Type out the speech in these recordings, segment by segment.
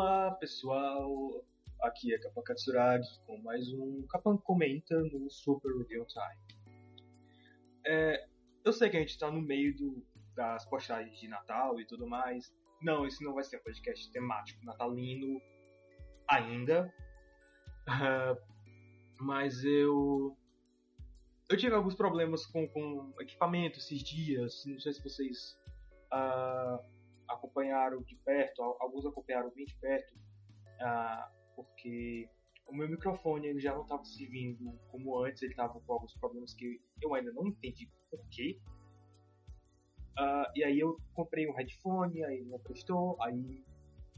Olá pessoal, aqui é Kapan Katsuragi com mais um Kapan Comenta no Super Review Time. É, eu sei que a gente está no meio do, das postagens de Natal e tudo mais. Não, esse não vai ser um podcast temático natalino ainda. Uh, mas eu. Eu tive alguns problemas com, com equipamento esses dias. Não sei se vocês uh, acompanharam de perto, alguns acompanharam bem de perto, uh, porque o meu microfone ele já não estava servindo como antes, ele estava com alguns problemas que eu ainda não entendi por quê. Uh, e aí eu comprei um headphone, aí não prestou, aí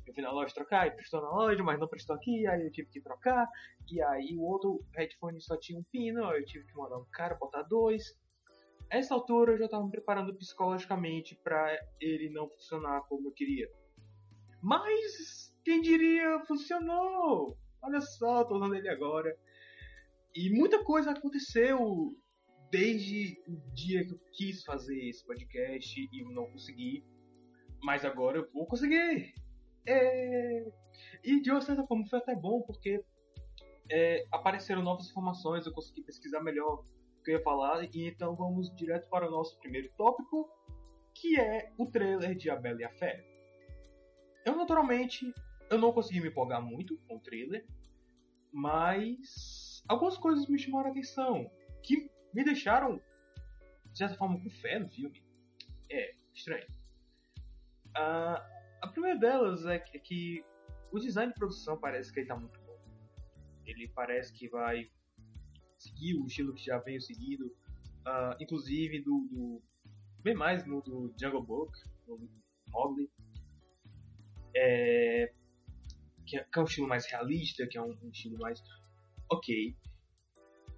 eu fui na loja trocar, e prestou na loja, mas não prestou aqui, aí eu tive que trocar, e aí o outro headphone só tinha um pino, eu tive que mandar um cara botar dois, essa altura eu já estava me preparando psicologicamente para ele não funcionar como eu queria. Mas quem diria funcionou! Olha só, tô usando ele agora. E muita coisa aconteceu desde o dia que eu quis fazer esse podcast e eu não consegui. Mas agora eu vou conseguir! É... E de uma certa forma foi até bom porque é, apareceram novas informações, eu consegui pesquisar melhor que eu ia falar, e então vamos direto para o nosso primeiro tópico, que é o trailer de A Bela e a Fera. Eu, naturalmente, eu não consegui me empolgar muito com o trailer, mas algumas coisas me chamaram a atenção, que me deixaram, de certa forma, com fé no filme. É, estranho. Uh, a primeira delas é que, é que o design de produção parece que ele tá muito bom. Ele parece que vai seguir o estilo que já veio seguido, uh, inclusive do, do, bem mais no do Jungle Book, no Mowgli, é, que, é, que, é, um estilo mais realista, que é um, um estilo mais ok,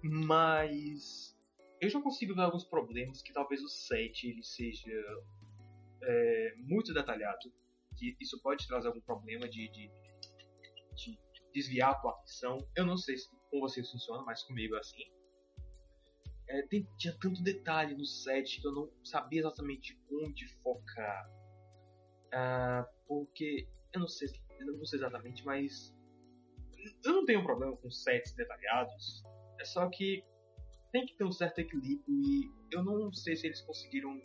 mas eu já consigo ver alguns problemas que talvez o set ele seja é, muito detalhado, que isso pode trazer algum problema de, de, de desviar a tua atenção. Eu não sei se com vocês funciona, mas comigo é assim. É, tem, tinha tanto detalhe no set que eu não sabia exatamente onde focar. Ah, porque eu não sei, eu não sei exatamente, mas eu não tenho problema com sets detalhados. É só que tem que ter um certo equilíbrio e eu não sei se eles conseguiram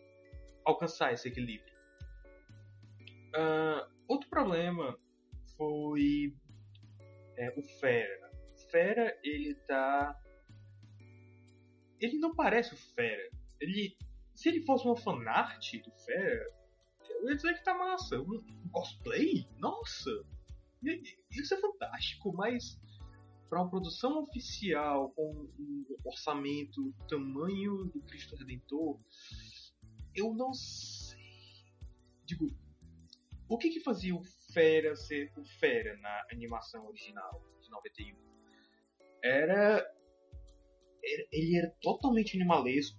alcançar esse equilíbrio. Uh, outro problema foi é, o Fera. Fera, ele tá. Ele não parece o Fera. Ele. Se ele fosse uma fanart do Fera, eu ia dizer que tá massa. Um, cosplay? Nossa! Isso é fantástico, mas para uma produção oficial com um orçamento tamanho do Cristo Redentor, eu não sei. Digo, o que que fazia o Fera ser o Fera na animação original de 91? Era. Ele era totalmente animalesco.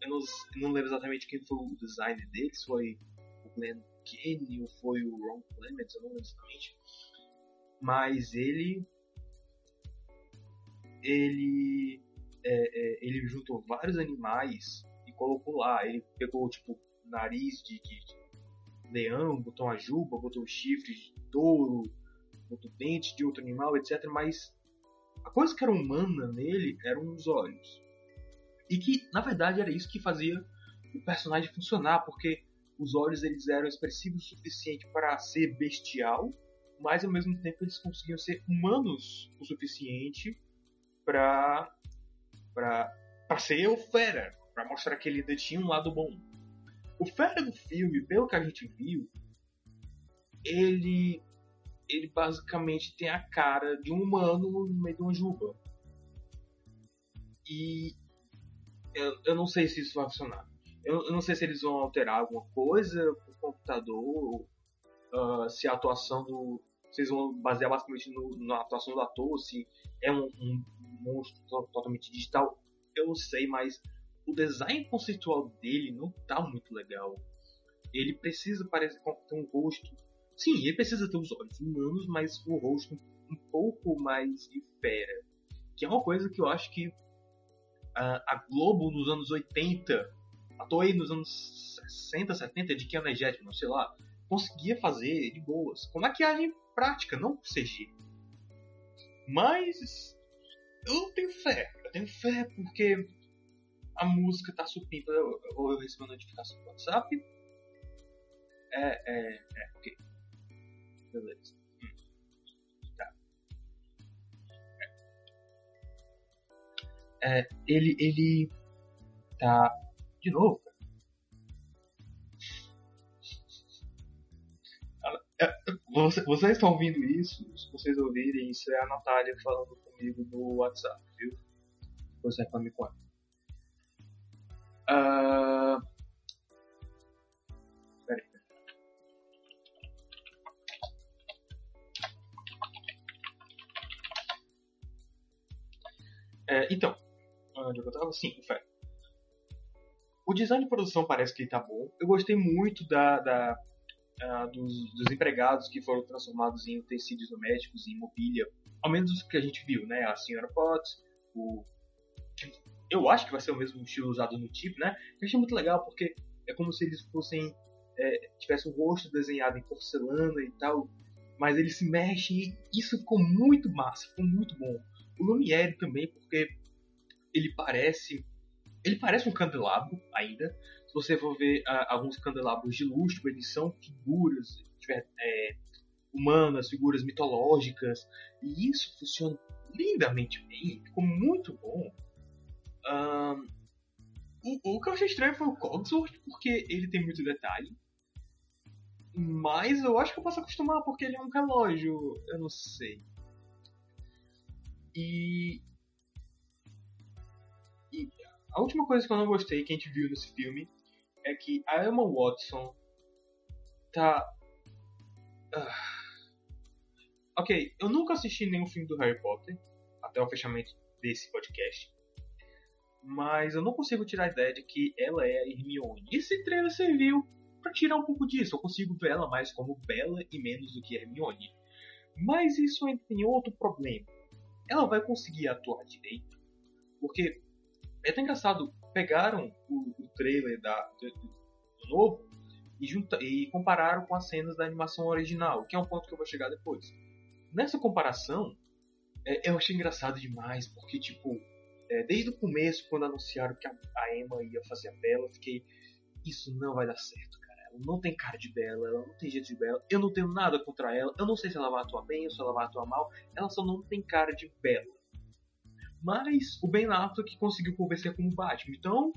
Eu, não, eu não lembro exatamente quem foi o designer dele, se foi o Glenn Kenny ou foi o Ron Clements, eu não lembro exatamente. Mas ele. Ele. É, é, ele juntou vários animais e colocou lá. Ele pegou, tipo, nariz de, de, de leão, botou uma juba, botou chifre de touro, botou dente de outro animal, etc. Mas a coisa que era humana nele eram os olhos. E que, na verdade, era isso que fazia o personagem funcionar, porque os olhos eles eram expressivos o suficiente para ser bestial, mas ao mesmo tempo eles conseguiam ser humanos o suficiente para para ser o fera, para mostrar que ele ainda tinha um lado bom. O fera do filme, pelo que a gente viu, ele ele basicamente tem a cara de um humano no meio de uma juba. E eu, eu não sei se isso vai funcionar. Eu, eu não sei se eles vão alterar alguma coisa pro computador, uh, se a atuação do. Vocês vão basear basicamente no, na atuação do ator, se é um, um monstro totalmente digital. Eu não sei, mas o design conceitual dele não tá muito legal. Ele precisa parecer ter um rosto Sim, ele precisa ter os olhos humanos, mas o rosto um pouco mais de fera. Que é uma coisa que eu acho que a, a Globo nos anos 80, a Toei nos anos 60, 70, de que energético, não sei lá, conseguia fazer de boas. Com maquiagem prática, não CG. Mas eu tenho fé. Eu tenho fé porque a música tá supimpa. Eu, eu, eu recebi uma notificação no WhatsApp. É, é, é, ok. Beleza. Tá. É. é, ele, ele tá. De novo, É, você, vocês estão ouvindo isso? Se vocês ouvirem, isso é a Natália falando comigo no WhatsApp, viu? Você reclame com ela. Uh... É, então, onde eu tava? Sim, fé. O design de produção parece que tá bom. Eu gostei muito da, da dos, dos, empregados que foram transformados em utensílios domésticos e mobília, ao menos os que a gente viu, né? A senhora Potts, o eu acho que vai ser o mesmo estilo usado no tipo, né? Eu achei muito legal porque é como se eles fossem é, tivesse o rosto desenhado em porcelana e tal, mas ele se mexe e isso ficou muito massa, ficou muito bom. O Lumiere também, porque ele parece ele parece um candelabro ainda, se você for ver uh, alguns candelabros de luxo, eles são figuras é, humanas, figuras mitológicas, e isso funciona lindamente bem, ficou muito bom. Um, o, o, que eu achei estranho foi o Cogsworth, porque ele tem muito detalhe. Mas eu acho que eu posso acostumar, porque ele é um relógio, eu não sei. E. E a última coisa que eu não gostei que a gente viu nesse filme é que a Emma Watson tá. Uh... Ok, eu nunca assisti nenhum filme do Harry Potter até o fechamento desse podcast. Mas eu não consigo tirar a ideia de que ela é a Hermione. Esse trailer serviu para tirar um pouco disso. Eu consigo ver ela mais como Bela e menos do que Hermione. Mas isso ainda tem outro problema. Ela vai conseguir atuar direito. Porque é até engraçado pegaram o, o trailer da, do, do novo e, junta, e compararam com as cenas da animação original, que é um ponto que eu vou chegar depois. Nessa comparação, é, eu achei engraçado demais, porque, tipo, é, desde o começo, quando anunciaram que a, a, Emma ia fazer a Bela, eu fiquei, isso não vai dar certo. Ela não tem cara de Bela, ela não tem jeito de Bela, eu não tenho nada contra ela, eu não sei se ela vai atuar bem ou se ela vai atuar mal, ela só não tem cara de Bela. Mas o Ben Affleck conseguiu convencer como Batman. Então,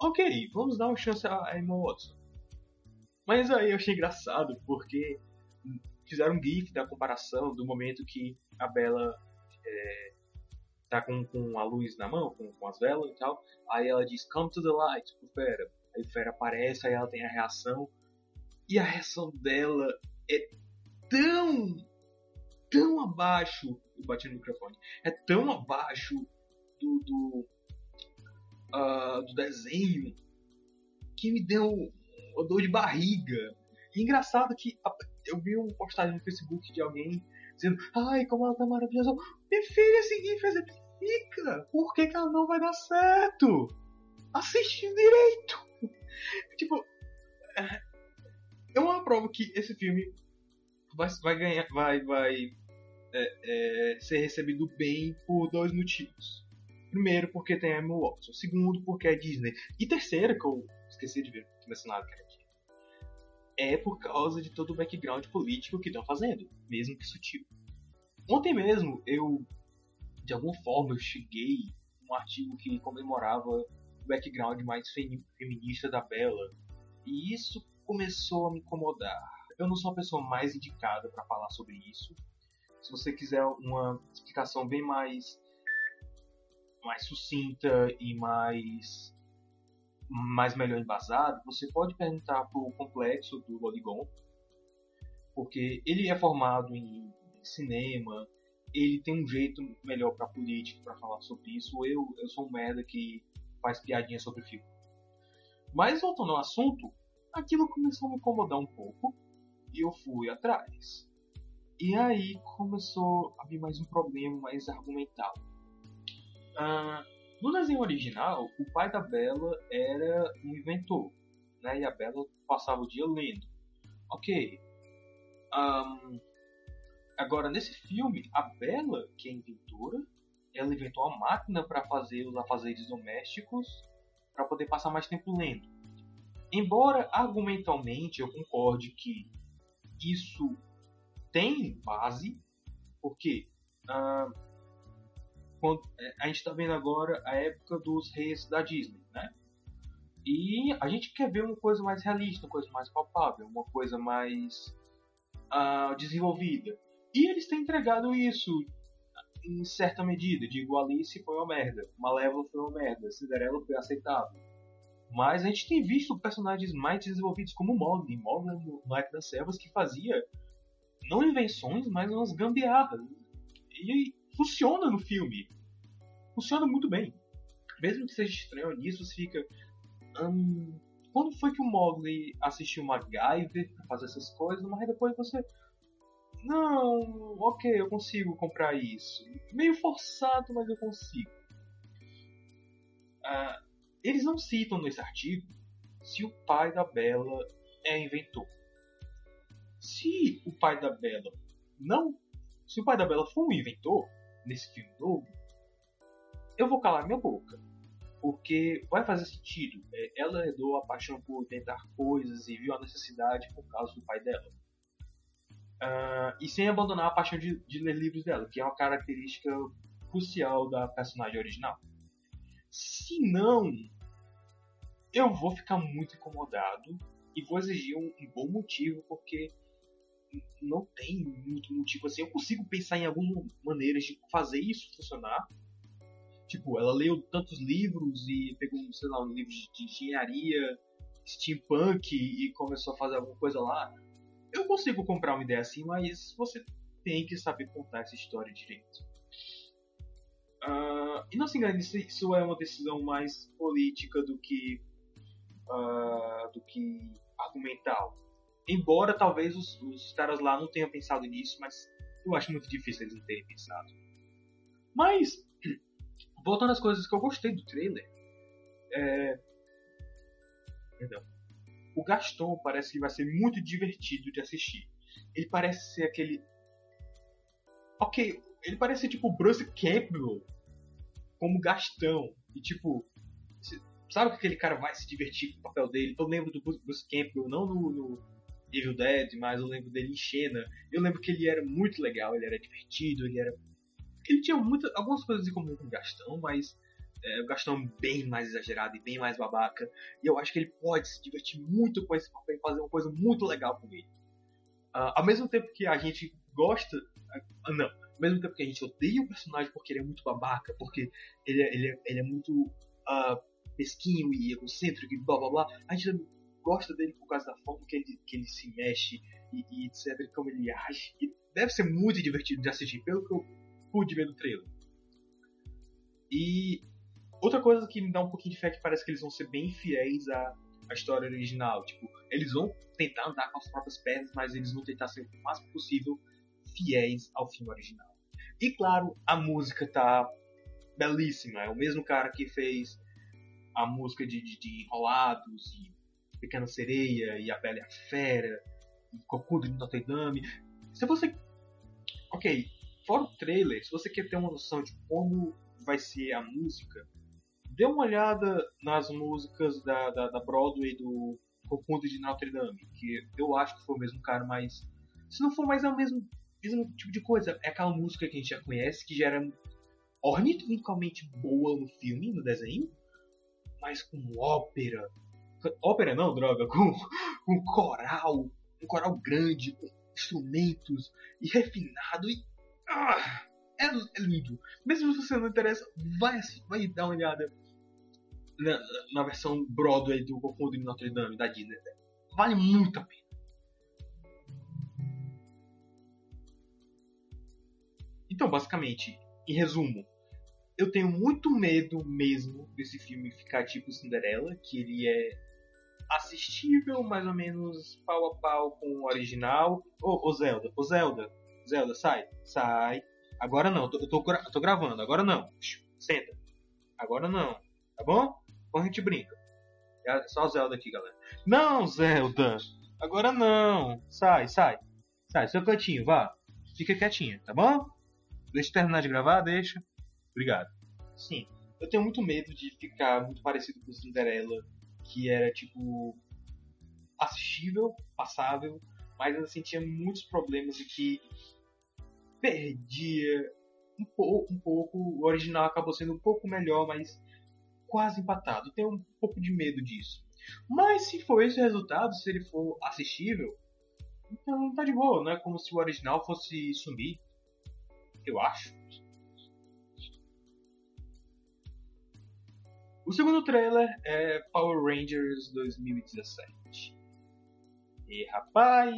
ok, vamos dar uma chance a Emma Watson. Mas aí eu achei engraçado, porque fizeram um gif da comparação do momento que a Bella é, tá com, com a luz na mão, com, com as velas e tal. Aí ela diz, come to the light, pro Fera. Aí o Fera aparece, aí ela tem a reação. E a reação dela é tão, tão abaixo eu bati no microfone, é tão abaixo do, do, uh, do desenho que me deu uma dor de barriga. E engraçado que eu vi uma postagem no Facebook de alguém dizendo: Ai, como ela tá maravilhosa. Minha filha, esse GIF exemplifica. Por que, que ela não vai dar certo? Assiste direito. Tipo, uma prova que esse filme vai, vai ganhar, vai, vai é, é, ser recebido bem por dois motivos. Primeiro, porque tem Emma Watson. Segundo, porque é Disney. E terceiro, que eu esqueci de ver, mencionado que era aqui, é por causa de todo o background político que estão fazendo, mesmo que sutil. Ontem mesmo, eu, de alguma forma, eu cheguei um artigo que comemorava background mais feminista da Bella. E isso começou a me incomodar. Eu não sou a pessoa mais indicada para falar sobre isso, se você quiser uma explicação bem mais mais sucinta e mais mais melhor embasado, você pode perguntar para o complexo do Lodigon, porque ele é formado em cinema, ele tem um jeito melhor para política para falar sobre isso. Eu eu sou um merda que faz piadinha sobre filme. Mas voltando ao assunto, aquilo começou a me incomodar um pouco e eu fui atrás. E aí começou a vir mais um problema mais argumental. Ah, no desenho original, o pai da Bella era um inventor, né? E a Bella passava o dia lendo. Ok. Um, agora, nesse filme, a Bella, que é inventora, ela inventou uma máquina para fazer os afazeres domésticos para poder passar mais tempo lendo. Embora argumentalmente eu concorde que isso tem base, porque ah, quando, é, a gente está vendo agora a época dos reis da Disney, né? E a gente quer ver uma coisa mais realista, uma coisa mais palpável, uma coisa mais uh, desenvolvida. E eles têm entregado isso em certa medida. Digo, Alice foi uma merda, Malévola foi uma merda, Cinderela foi aceitável. Mas a gente tem visto personagens mais desenvolvidos como Mogli, Mogli no Arco das Selvas, que fazia não invenções, mas umas gambiarras. E funciona no filme. Funciona muito bem. Mesmo que seja estranho nisso, você fica. Hum, quando foi que o Mogli assistiu MacGyver pra fazer essas coisas, mas depois você. Não, ok, eu consigo comprar isso. Meio forçado, mas eu consigo. Uh, eles não citam nesse artigo se o pai da Bela é inventor. Se o pai da Bela não. Se o pai da Bela for um inventor nesse filme novo, eu vou calar minha boca. Porque vai fazer sentido. É, ela herdou a paixão por tentar coisas e viu a necessidade por causa do pai dela. Uh, e sem abandonar a paixão de, de ler livros dela, que é uma característica crucial da personagem original. Se não, eu vou ficar muito incomodado e vou exigir um, um, bom motivo, porque não tem muito motivo assim. Eu consigo pensar em algumas maneiras de fazer isso funcionar. Tipo, ela leu tantos livros e pegou, sei lá, um livro de engenharia, steampunk e começou a fazer alguma coisa lá. Eu consigo comprar uma ideia assim, mas você tem que saber contar essa história direito. Uh, e não se engane, isso é uma decisão mais política do que uh, do que argumental. Embora talvez os, os, caras lá não tenham pensado nisso, mas eu acho muito difícil eles não terem pensado. Mas, voltando às coisas que eu gostei do trailer, é... Perdão. O Gaston parece que vai ser muito divertido de assistir. Ele parece ser aquele. Ok, ele parece ser tipo Bruce Campbell como Gastão. E tipo, sabe que aquele cara vai se divertir com o papel dele? Eu lembro do Bruce Campbell, não no, no Evil Dead, mas eu lembro dele em Xena. Eu lembro que ele era muito legal, ele era divertido, ele era. Ele tinha muita, algumas coisas em comum com o Gastão, mas é, o Gastão é bem mais exagerado e bem mais babaca. E eu acho que ele pode se divertir muito com esse papel e fazer uma coisa muito legal com ele. Uh, ao mesmo tempo que a gente gosta. Uh, não, ao mesmo tempo que a gente odeia o personagem porque ele é muito babaca, porque ele é, ele é, ele é muito. Uh, mesquinho e egocêntrico e blá blá blá, a gente gosta dele por causa da forma que ele, que ele se mexe e, e etc, como ele age. E deve ser muito divertido de assistir, pelo que eu pude ver no trailer. E outra coisa que me dá um pouquinho de fé é que parece que eles vão ser bem fiéis à, à história original. Tipo, eles vão tentar andar com as próprias pernas, mas eles vão tentar ser o máximo possível fiéis ao filme original. E claro, a música tá belíssima. É o mesmo cara que fez a música de, de, de Enrolados e Pequena Sereia e A Bela e a Fera e Cocudo de Notre Dame. Se você. Ok, fora o trailer, se você quer ter uma noção de como vai ser a música, dê uma olhada nas músicas da, da, da Broadway do Cocudo de Notre Dame, que eu acho que foi o mesmo cara, mas. Se não for mais é o mesmo, mesmo tipo de coisa. É aquela música que a gente já conhece, que já era ornitoricamente boa no filme, no desenho mas com ópera. Ópera não, droga, com, com coral, um coral grande, com instrumentos e refinado e. Ah, é, é, lindo. Mesmo se você não interessa, vai, vai dar uma olhada na, na versão Broadway do Goku de Notre Dame da Disney. Vale muito a pena. Então, basicamente, em resumo, eu tenho muito medo mesmo desse filme ficar tipo Cinderela, que ele é assistível, mais ou menos pau a pau com o original. Ô, ô Zelda, ô Zelda, Zelda, sai, sai. Agora não, eu tô, eu tô, eu tô gravando, agora não. Senta. Agora não, tá bom? Então a gente brinca. É só Zelda aqui, galera. Não, Zelda! Agora não! Sai, sai. Sai, seu cantinho, vá. fica quietinha, tá bom? Deixa eu terminar de gravar, deixa. Obrigado. Sim, eu tenho muito medo de ficar muito parecido com Cinderela, que era tipo assistível, passável, mas ainda assim tinha muitos problemas e que perdia um, pouco, um pouco. O original acabou sendo um pouco melhor, mas quase empatado. Tenho um pouco de medo disso. Mas se for esse o resultado, se ele for assistível, então tá de boa. Não é como se o original fosse sumir. Eu acho. O segundo trailer é Power Rangers 2017. E rapaz,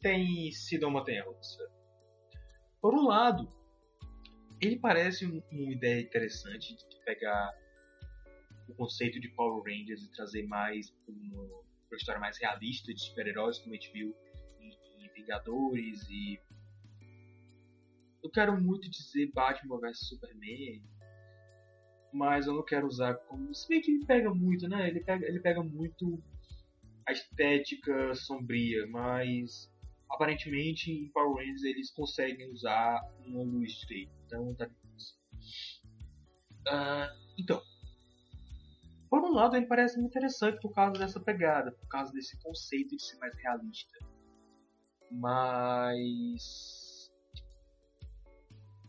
tem sido uma russa. Por um lado, ele parece uma ideia interessante de pegar o conceito de Power Rangers e trazer mais uma, uma história mais realista de super-heróis, como a gente viu em, em, Vingadores e. Eu quero muito dizer Batman vs Superman, mas eu não quero usar como. Se bem que ele pega muito, né? Ele pega, ele pega muito a estética sombria, mas aparentemente em Power Rangers eles conseguem usar uma luz direita, então tá difícil. Uh, então, por um lado, ele parece muito interessante por causa dessa pegada, por causa desse conceito de ser mais realista. Mas.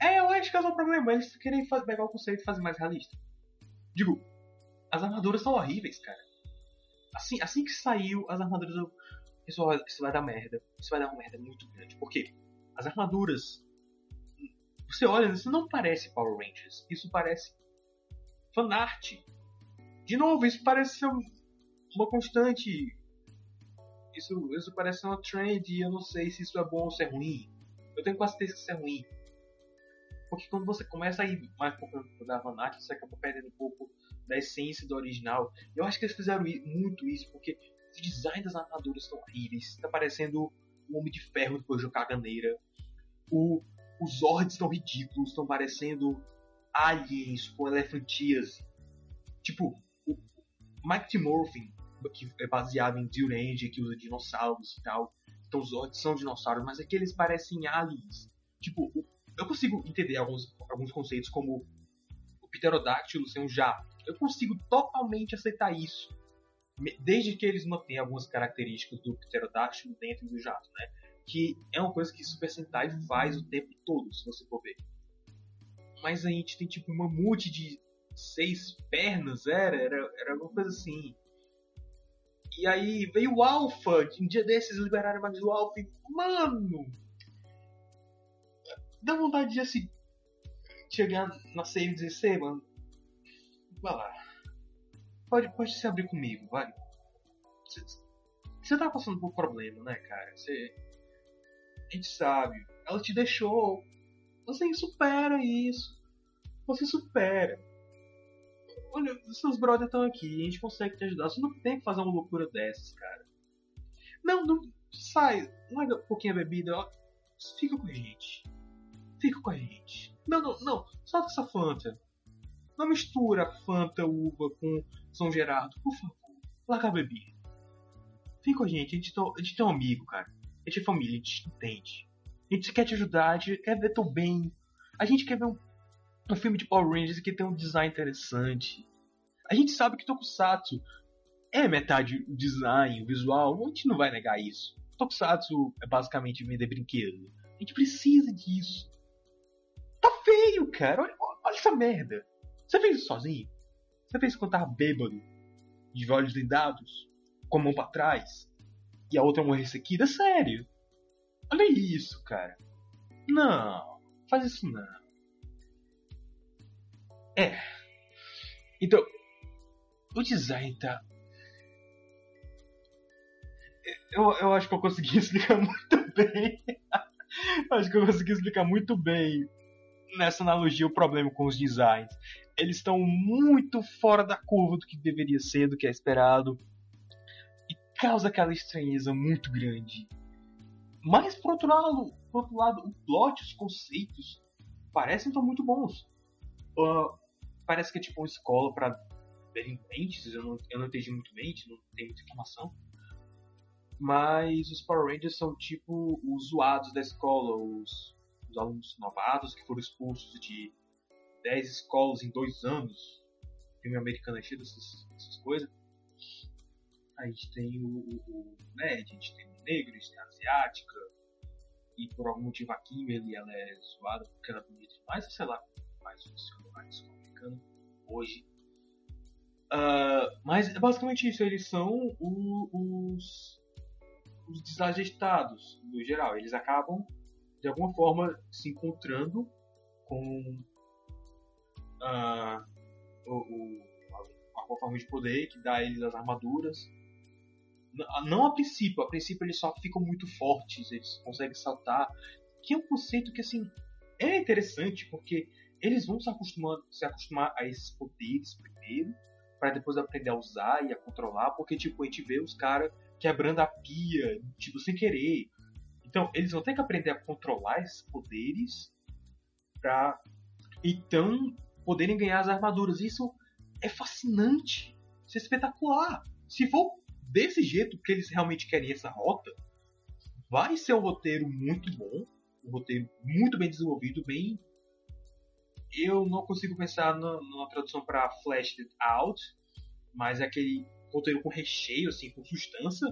É, eu acho que é o problema. Eles querem fazer, pegar o conceito e fazer mais realista. Digo, as armaduras são horríveis, cara. Assim, assim que saiu as armaduras. Isso, isso vai dar merda. Isso vai dar uma merda muito grande. Por quê? As armaduras. Você olha, isso não parece Power Rangers. Isso parece fanart de novo, isso parece ser uma constante. Isso, isso parece ser uma trend e eu não sei se isso é bom ou se é ruim. Eu tenho quase certeza que isso é ruim. Porque quando você começa a ir mais pro campo da Vanart, você acaba perdendo um pouco da essência do original. Eu acho que eles fizeram muito isso, porque os designs das armaduras estão horríveis. Está parecendo um Homem de Ferro depois de Caganeira. O, os Zords estão ridículos, estão parecendo aliens com elefantíase. Tipo, Mike Timorphin, que é baseado em Durange, que usa dinossauros e tal. Então os Zords são dinossauros, mas aqui eles parecem aliens. Tipo, eu consigo entender alguns, alguns conceitos como o pterodáctilo ser um jato. Eu consigo totalmente aceitar isso. Desde que eles mantenham algumas características do pterodáctilo dentro do jato, né? Que é uma coisa que Super Sentai faz o tempo todo, se você for ver. Mas a gente tem tipo um mamute de seis pernas, era, era, era alguma coisa assim. E aí veio o Alpha, um dia desses liberaram mais o Alpha e, mano, dá vontade de assim, chegar na save e dizer, sei, mano, vai lá, pode, pode se abrir comigo, vai. Você tá passando por problema, né, cara? Você, a gente sabe, ela te deixou, você supera isso, você supera olha, seus brothers estão aqui, a gente consegue te ajudar. Você não tem que fazer uma loucura dessas, cara. Não, não, sai, larga um pouquinho a bebida, ó. Fica com a gente. Fica com a gente. Não, não, não, solta essa Fanta. Não mistura Fanta uva com São Gerardo, por favor. Larga a bebida. Fica com a gente, a gente, a gente tem um amigo, cara. A gente é família, a gente entende. A gente quer te ajudar, a gente quer ver teu bem. A gente quer ver um um filme de Power Rangers que tem um design interessante. A gente sabe que Tokusatsu é metade o design, o visual, a gente não vai negar isso. Tokusatsu é basicamente vender brinquedo. A gente precisa disso. Tá feio, cara. Olha, olha essa merda. Você fez isso sozinho? Você fez quando tava bêbado? De olhos vendados? Com a mão pra trás? E a outra mão ressequida? Sério? Olha isso, cara. Não, faz isso não. É. Então, o design tá. Eu, eu acho que eu consegui explicar muito bem. acho que eu consegui explicar muito bem nessa analogia o problema com os designs. Eles estão muito fora da curva do que deveria ser, do que é esperado. E causa aquela estranheza muito grande. Mas por outro lado, por outro lado o plot, os conceitos parecem estar muito bons. Uh, parece que é tipo uma escola para delinquentes, eu não, eu não entendi muito bem, não tem muita informação. Mas os Power Rangers são tipo os zoados da escola, os, os alunos novatos que foram expulsos de 10 escolas em dois anos. Filme americano é cheio dessas, dessas coisas. A gente tem o, o, o nerd, a gente tem o negro, a gente tem a asiática. E por algum motivo a Kimberly ela é zoada porque ela é bonita demais, sei lá, mais funciona mais com o americano hoje. Uh, mas é basicamente isso, eles são o, os, os no geral. Eles acabam de alguma forma se encontrando com uh, o, o, a forma de poder que dá a eles as armaduras. Não a princípio, a princípio eles só ficam muito fortes, eles conseguem saltar. Que é um conceito que assim é interessante porque eles vão se acostumar, se acostumar a esses poderes primeiro, para depois aprender a usar e a controlar, porque tipo a gente vê os caras quebrando a pia, tipo sem querer. Então eles vão ter que aprender a controlar esses poderes para então poderem ganhar as armaduras. Isso é fascinante, isso é espetacular. Se for desse jeito que eles realmente querem essa rota, vai ser um roteiro muito bom, um roteiro muito bem desenvolvido, bem. Eu não consigo pensar na, numa tradução para Flashed Out, mas é aquele roteiro com recheio, assim, com substância.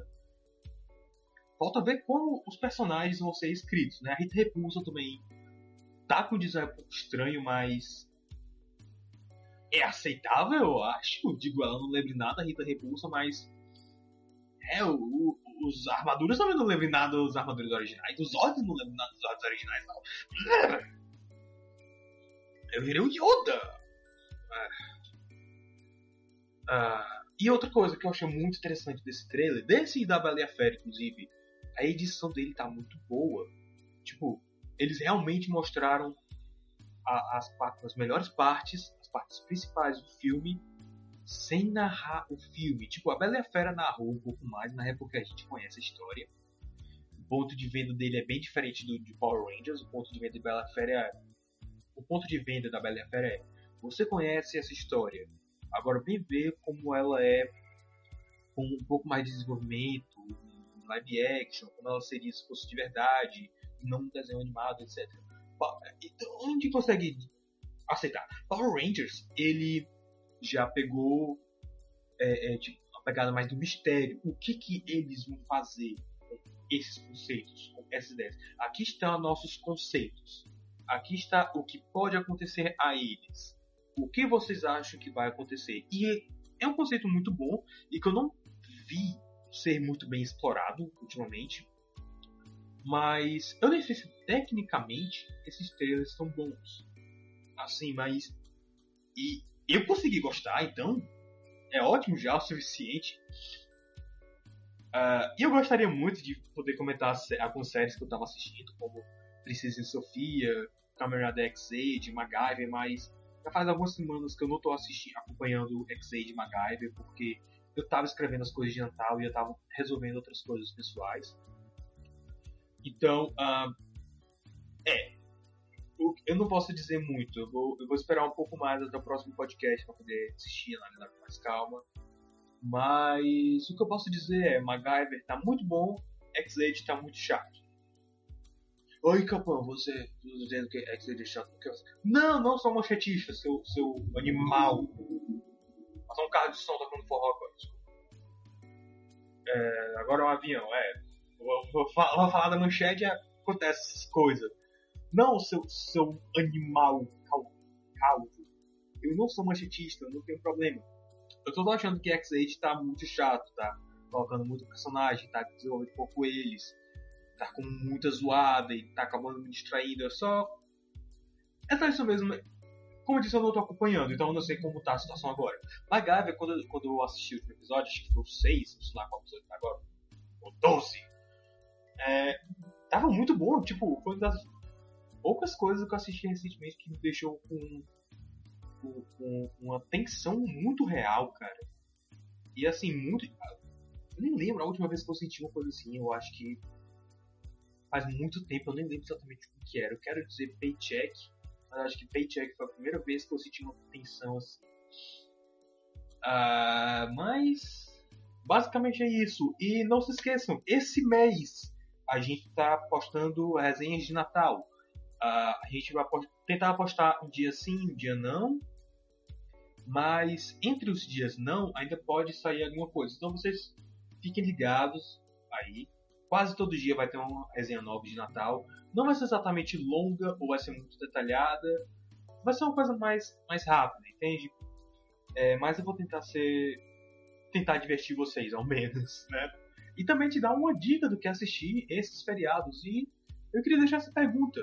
Falta ver como os personagens vão ser escritos, né? A Rita Repulsa também tá com um design um pouco estranho, mas é aceitável, eu acho. Digo, ela não lembra nada da Rita Repulsa, mas é, o, o, os armaduras também não lembram nada dos armaduras originais. Os Zords não lembram nada dos Zords originais, não. Eu virei o Yoda. Ah, e outra coisa que eu achei muito interessante desse trailer, desse e da Bela e a Fera, inclusive, a edição dele tá muito boa. Tipo, eles realmente mostraram a, as, as melhores partes, as partes principais do filme sem narrar o filme. Tipo, a Bela e a Fera narrou um pouco mais na época a gente conhece a história. O ponto de venda dele é bem diferente do de Power Rangers. O ponto de venda de Bela e a Fera é... O ponto de venda da Bela e a Fera é você conhece essa história. Agora vem ver como ela é com um pouco mais de desenvolvimento, live action, como ela seria se fosse de verdade, não um desenho animado, etc. Então, onde consegue aceitar? Power Rangers, ele já pegou é, é, tipo, a pegada mais do mistério. O que, que eles vão fazer com esses conceitos, com essas ideias? Aqui estão nossos conceitos. Aqui está o que pode acontecer a eles. O que vocês acham que vai acontecer? E é um conceito muito bom e que eu não vi ser muito bem explorado ultimamente. Mas eu nem sei se tecnicamente esses trailers são bons. Assim, mas. E eu consegui gostar, então é ótimo já o suficiente. Uh, e eu gostaria muito de poder comentar algumas séries que eu estava assistindo, como Princesa Sofia, Cameron X-Aid, MacGyver, mas já faz algumas semanas que eu não estou assistindo, acompanhando X-Aid e MacGyver, porque eu estava escrevendo as coisas de Natal e eu estava resolvendo outras coisas pessoais. Então, uh, é, eu não posso dizer muito. Eu vou, eu vou esperar um pouco mais até o próximo podcast para poder assistir analisar com mais calma. Mas o que eu posso dizer é: MacGyver tá muito bom, X-Aid tá muito chato. Oi, Capão, você dizendo que é você... Não, não sou machetista, seu, seu animal. Passar um carro de som tocando forró agora. É, agora é um avião, é. Vou, falar, da manchete acontece essas coisas. Não, seu, seu animal calvo. Eu não sou machetista, não tenho problema. Eu tô achando que X8 tá muito chato, tá? Colocando muito personagem, tá desenvolvendo pouco eles. Tá com muita zoada e tá acabando me distraindo. É só. É só isso mesmo. Como eu disse, eu não tô acompanhando, então eu não sei como tá a situação agora. MacGyver, quando, quando eu assisti o último episódio, acho que foi o 6, não sei lá qual episódio tá agora, ou 12, é, tava muito bom, tipo, foi uma das poucas coisas que eu assisti recentemente que me deixou com, com, com uma tensão muito real, cara. E assim, muito. Eu nem lembro a última vez que eu senti uma coisa assim, eu acho que faz muito tempo, eu nem lembro exatamente o que era. Eu quero dizer Paycheck, mas acho que Paycheck foi a primeira vez que eu senti uma tensão assim. Uh, mas basicamente é isso. E não se esqueçam, esse mês a gente está postando resenhas de Natal. Uh, a gente vai tentar apostar um dia sim, um dia não. Mas entre os dias não, ainda pode sair alguma coisa. Então vocês fiquem ligados aí. Quase todo dia vai ter uma resenha nova de Natal. Não vai ser exatamente longa ou vai ser muito detalhada. Vai ser uma coisa mais, mais rápida, entende? É, mas eu vou tentar ser. tentar divertir vocês, ao menos, né? E também te dar uma dica do que assistir esses feriados. E eu queria deixar essa pergunta: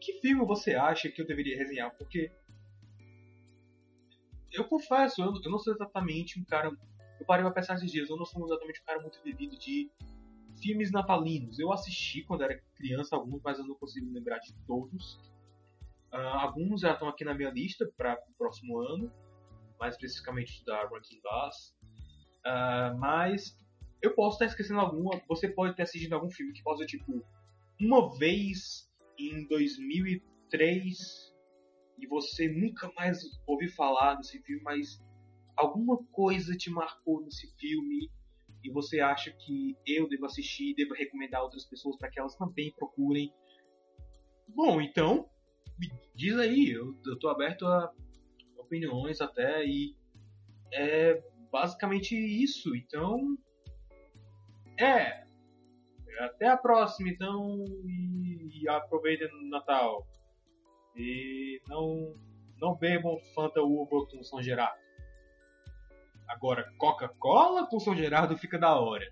Que filme você acha que eu deveria resenhar? Porque. Eu confesso, eu, eu não sou exatamente um cara. Eu parei pra pensar esses dias, eu não sou exatamente um cara muito vivido de filmes natalinos. Eu assisti quando era criança alguns, mas eu não consigo lembrar de todos. Uh, alguns já estão aqui na minha lista para o próximo ano, mais especificamente da Ranking Bass. Uh, mas eu posso estar esquecendo alguma. Você pode ter assistido algum filme que possa, tipo, uma vez em 2003 e você nunca mais ouviu falar desse filme, mas alguma coisa te marcou nesse filme e você acha que eu devo assistir e devo recomendar outras pessoas para que elas também procurem. Bom, então, diz aí, eu, eu tô aberto a opiniões até e é basicamente isso. Então, é. Até a próxima, então, e, e aproveitem Natal. E não, não bebam Fanta Uva com São Gerardo. Agora, Coca-Cola com São Gerardo fica da hora.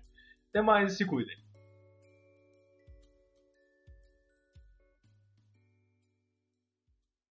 Até mais, se cuidem.